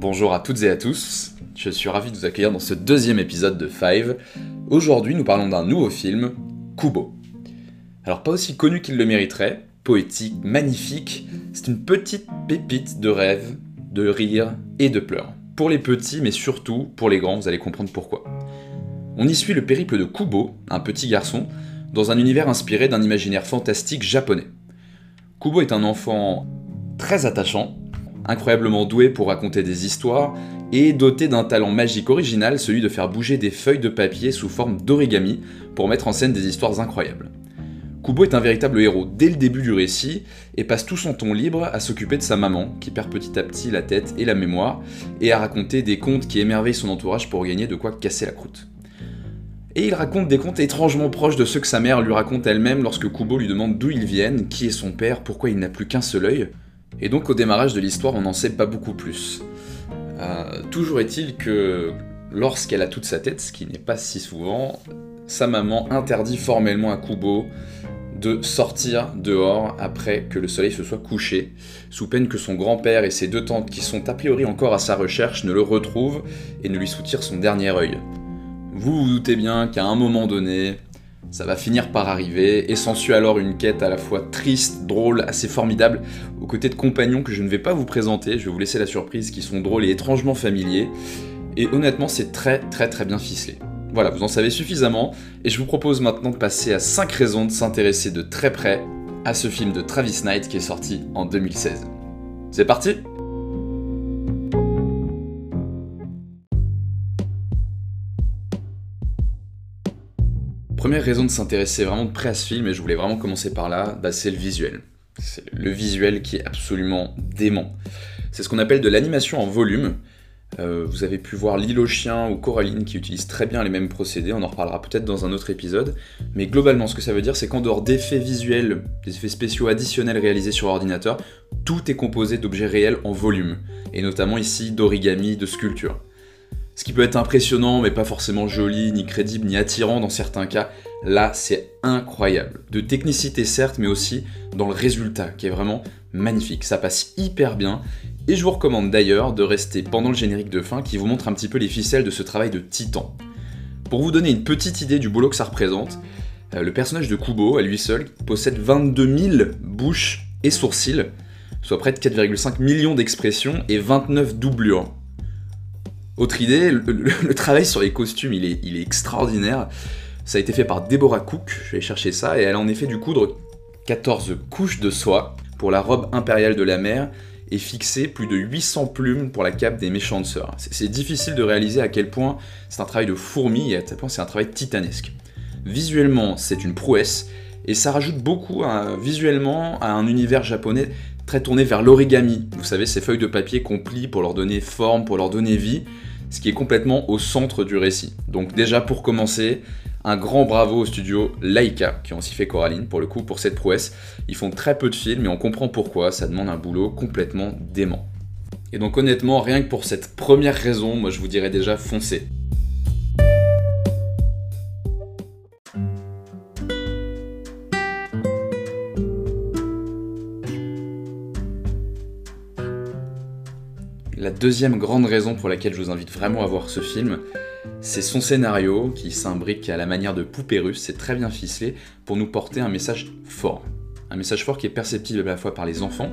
Bonjour à toutes et à tous, je suis ravi de vous accueillir dans ce deuxième épisode de Five. Aujourd'hui, nous parlons d'un nouveau film, Kubo. Alors, pas aussi connu qu'il le mériterait, poétique, magnifique, c'est une petite pépite de rêve, de rire et de pleurs. Pour les petits, mais surtout pour les grands, vous allez comprendre pourquoi. On y suit le périple de Kubo, un petit garçon, dans un univers inspiré d'un imaginaire fantastique japonais. Kubo est un enfant très attachant, incroyablement doué pour raconter des histoires, et doté d'un talent magique original, celui de faire bouger des feuilles de papier sous forme d'origami pour mettre en scène des histoires incroyables. Kubo est un véritable héros dès le début du récit et passe tout son temps libre à s'occuper de sa maman, qui perd petit à petit la tête et la mémoire, et à raconter des contes qui émerveillent son entourage pour gagner de quoi casser la croûte. Et il raconte des contes étrangement proches de ceux que sa mère lui raconte elle-même lorsque Kubo lui demande d'où ils viennent, qui est son père, pourquoi il n'a plus qu'un seul œil. Et donc au démarrage de l'histoire, on n'en sait pas beaucoup plus. Euh, toujours est-il que lorsqu'elle a toute sa tête, ce qui n'est pas si souvent, sa maman interdit formellement à Kubo de sortir dehors après que le soleil se soit couché, sous peine que son grand-père et ses deux tantes, qui sont a priori encore à sa recherche, ne le retrouvent et ne lui soutirent son dernier œil. Vous vous doutez bien qu'à un moment donné, ça va finir par arriver, et s'ensuit alors une quête à la fois triste, drôle, assez formidable, aux côtés de compagnons que je ne vais pas vous présenter, je vais vous laisser la surprise, qui sont drôles et étrangement familiers, et honnêtement c'est très très très bien ficelé. Voilà, vous en savez suffisamment, et je vous propose maintenant de passer à 5 raisons de s'intéresser de très près à ce film de Travis Knight qui est sorti en 2016. C'est parti Première raison de s'intéresser vraiment de près à ce film, et je voulais vraiment commencer par là, bah, c'est le visuel. C'est le visuel qui est absolument dément. C'est ce qu'on appelle de l'animation en volume. Euh, vous avez pu voir L'île aux chiens ou Coraline qui utilisent très bien les mêmes procédés, on en reparlera peut-être dans un autre épisode. Mais globalement, ce que ça veut dire, c'est qu'en dehors d'effets visuels, des effets spéciaux additionnels réalisés sur ordinateur, tout est composé d'objets réels en volume, et notamment ici d'origami, de sculpture. Ce qui peut être impressionnant, mais pas forcément joli, ni crédible, ni attirant dans certains cas, là c'est incroyable. De technicité certes, mais aussi dans le résultat, qui est vraiment magnifique. Ça passe hyper bien, et je vous recommande d'ailleurs de rester pendant le générique de fin qui vous montre un petit peu les ficelles de ce travail de titan. Pour vous donner une petite idée du boulot que ça représente, euh, le personnage de Kubo, à lui seul, possède 22 000 bouches et sourcils, soit près de 4,5 millions d'expressions et 29 doublures. Autre idée, le, travail sur les costumes, il est, il est extraordinaire. Ça a été fait par Deborah Cook, je vais chercher ça, et elle a en effet dû coudre 14 couches de soie pour la robe impériale de la mer et fixer plus de 800 plumes pour la cape des méchantes sœurs. C'est difficile de réaliser à quel point c'est un travail de fourmi et à quel point c'est un travail titanesque. Visuellement, c'est une prouesse et ça rajoute beaucoup visuellement à un univers japonais très tourné vers l'origami. Vous savez, ces feuilles de papier qu'on plie pour leur donner forme, pour leur donner vie ce qui est complètement au centre du récit. Donc déjà pour commencer, un grand bravo au studio Laika, qui ont aussi fait Coraline, pour le coup, pour cette prouesse. Ils font très peu de films, mais on comprend pourquoi, ça demande un boulot complètement dément. Et donc honnêtement, rien que pour cette première raison, moi je vous dirais déjà foncez. Deuxième grande raison pour laquelle je vous invite vraiment à voir ce film, c'est son scénario qui s'imbrique à la manière de poupée russe, c'est très bien ficelé pour nous porter un message fort. Un message fort qui est perceptible à la fois par les enfants,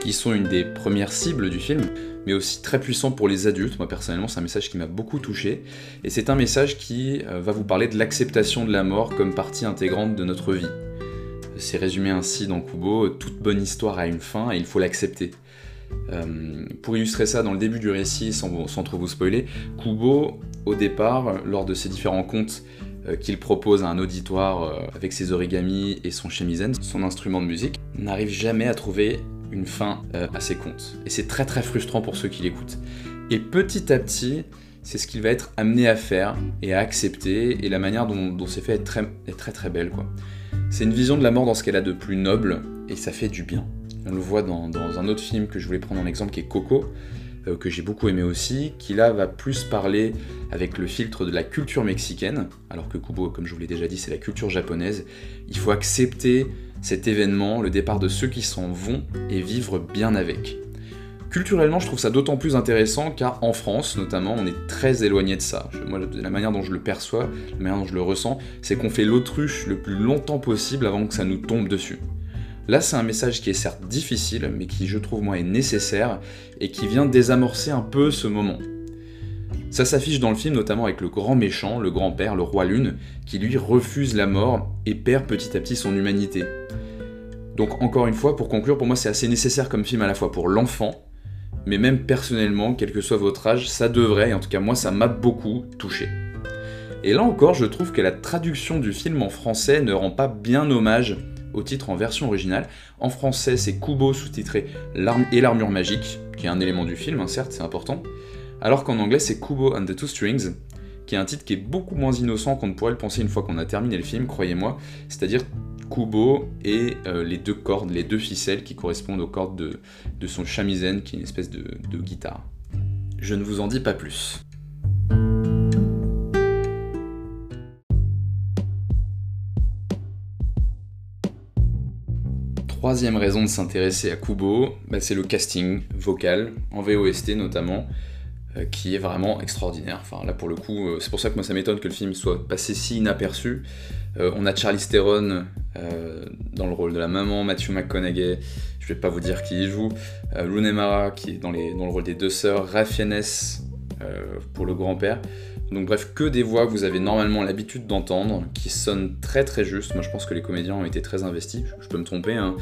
qui sont une des premières cibles du film, mais aussi très puissant pour les adultes. Moi personnellement, c'est un message qui m'a beaucoup touché, et c'est un message qui euh, va vous parler de l'acceptation de la mort comme partie intégrante de notre vie. C'est résumé ainsi dans Kubo, toute bonne histoire a une fin et il faut l'accepter. Euh, pour illustrer ça, dans le début du récit, sans, trop vous spoiler, Kubo, au départ, lors de ses différents contes euh, qu'il propose à un auditoire euh, avec ses origamis et son shamisen, son instrument de musique, n'arrive jamais à trouver une fin à ses contes. Et c'est très très frustrant pour ceux qui l'écoutent. Et petit à petit, c'est ce qu'il va être amené à faire et à accepter, et la manière dont, c'est fait est très, très belle. C'est une vision de la mort dans ce qu'elle a de plus noble, et ça fait du bien. On le voit dans, un autre film que je voulais prendre en exemple qui est Coco, euh, que j'ai beaucoup aimé aussi, qui là va plus parler avec le filtre de la culture mexicaine, alors que Kubo, comme je vous l'ai déjà dit, c'est la culture japonaise. Il faut accepter cet événement, le départ de ceux qui s'en vont, et vivre bien avec. Culturellement, je trouve ça d'autant plus intéressant car en France, notamment, on est très éloigné de ça. Moi, la manière dont je le perçois, la manière dont je le ressens, c'est qu'on fait l'autruche le plus longtemps possible avant que ça nous tombe dessus. Là, c'est un message qui est certes difficile, mais qui, je trouve, moi, est nécessaire et qui vient désamorcer un peu ce moment. Ça s'affiche dans le film notamment avec le grand méchant, le grand-père, le roi Lune, qui lui refuse la mort et perd petit à petit son humanité. Donc encore une fois, pour conclure, pour moi c'est assez nécessaire comme film à la fois pour l'enfant, mais même personnellement, quel que soit votre âge, ça devrait, et en tout cas moi ça m'a beaucoup touché. Et là encore, je trouve que la traduction du film en français ne rend pas bien hommage au titre en version originale. En français, c'est Kubo sous-titré et l'armure magique, qui est un élément du film, hein, certes, c'est important. Alors qu'en anglais, c'est Kubo and the Two Strings, qui est un titre qui est beaucoup moins innocent qu'on ne pourrait le penser une fois qu'on a terminé le film, croyez-moi. C'est-à-dire Kubo et euh, les deux cordes, les deux ficelles qui correspondent aux cordes de, son shamisen, qui est une espèce de guitare. Je ne vous en dis pas plus. Troisième raison de s'intéresser à Kubo, bah, c'est le casting vocal, en VOST notamment. Euh, qui est vraiment extraordinaire. Enfin, là, pour le coup, euh, c'est pour ça que moi, ça m'étonne que le film soit passé si inaperçu. Euh, on a Charlie Theron dans le rôle de la maman, Matthew McConaughey, je vais pas vous dire qui y joue, Rooney Mara qui est dans, le rôle des deux sœurs, Raph Fiennes pour le grand-père. Donc bref, que des voix que vous avez normalement l'habitude d'entendre, qui sonnent très très justes. Moi je pense que les comédiens ont été très investis, je peux me tromper, hein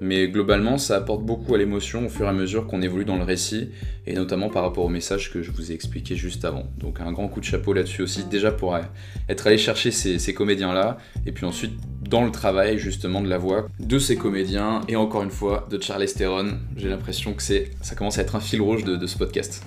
mais globalement ça apporte beaucoup à l'émotion au fur et à mesure qu'on évolue dans le récit, et notamment par rapport au message que je vous ai expliqué juste avant. Donc un grand coup de chapeau là-dessus aussi, déjà pour être allé chercher ces, comédiens-là, et puis ensuite dans le travail justement de la voix de ces comédiens, et encore une fois de Charles Theron, j'ai l'impression que ça commence à être un fil rouge de ce podcast.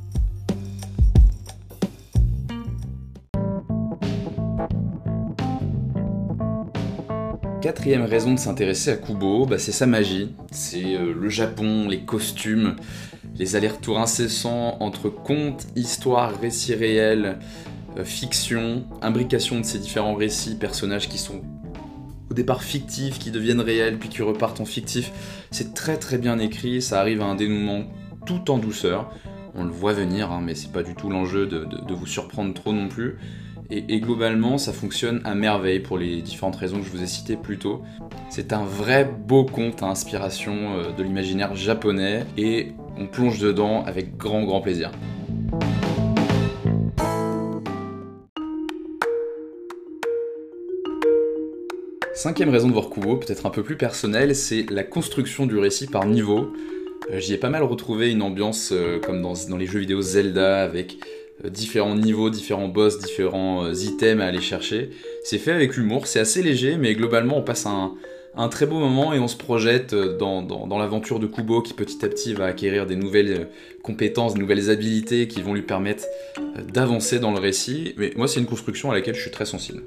Quatrième raison de s'intéresser à Kubo, bah, c'est sa magie. C'est euh, le Japon, les costumes, les allers-retours incessants entre contes, histoires, récits réels, euh, fiction, imbrication de ces différents récits, personnages qui sont au départ fictifs, qui deviennent réels, puis qui repartent en fictif. C'est très très bien écrit, ça arrive à un dénouement tout en douceur. On le voit venir, hein, mais c'est pas du tout l'enjeu de, vous surprendre trop non plus. Et, globalement, ça fonctionne à merveille pour les différentes raisons que je vous ai citées plus tôt. C'est un vrai beau conte à inspiration euh, de l'imaginaire japonais et on plonge dedans avec grand grand plaisir. Cinquième raison de voir Kubo, peut-être un peu plus personnelle, c'est la construction du récit par niveau. J'y ai pas mal retrouvé une ambiance euh, comme dans, les jeux vidéo Zelda avec différents niveaux, différents boss, différents euh, items à aller chercher. C'est fait avec humour, c'est assez léger, mais globalement on passe un, très beau moment et on se projette euh, dans, l'aventure de Kubo qui petit à petit va acquérir des nouvelles compétences, des nouvelles habilités qui vont lui permettre d'avancer dans le récit. Mais moi c'est une construction à laquelle je suis très sensible.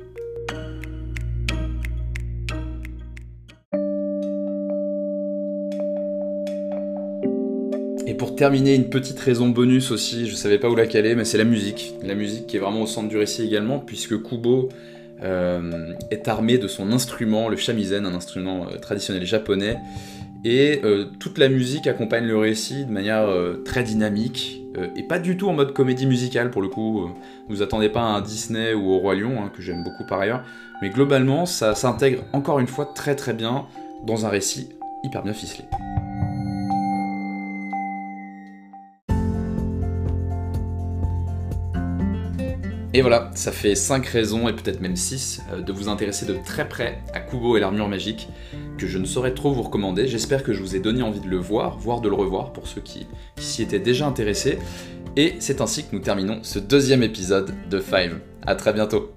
Terminer, une petite raison bonus aussi, je savais pas où la caler, mais c'est la musique. La musique qui est vraiment au centre du récit également, puisque Kubo euh, est armé de son instrument, le shamisen, un instrument euh, traditionnel japonais. Et euh, toute la musique accompagne le récit de manière très dynamique, et pas du tout en mode comédie musicale pour le coup. ne vous attendez pas à un Disney ou au Roi Lion, hein, que j'aime beaucoup par ailleurs. Mais globalement, ça s'intègre encore une fois très très bien dans un récit hyper bien ficelé. Et voilà, ça fait 5 raisons, et peut-être même 6, euh, de vous intéresser de très près à Kubo et l'armure magique, que je ne saurais trop vous recommander. J'espère que je vous ai donné envie de le voir, voire de le revoir pour ceux qui, qui s'y étaient déjà intéressés. Et c'est ainsi que nous terminons ce deuxième épisode de Five. A très bientôt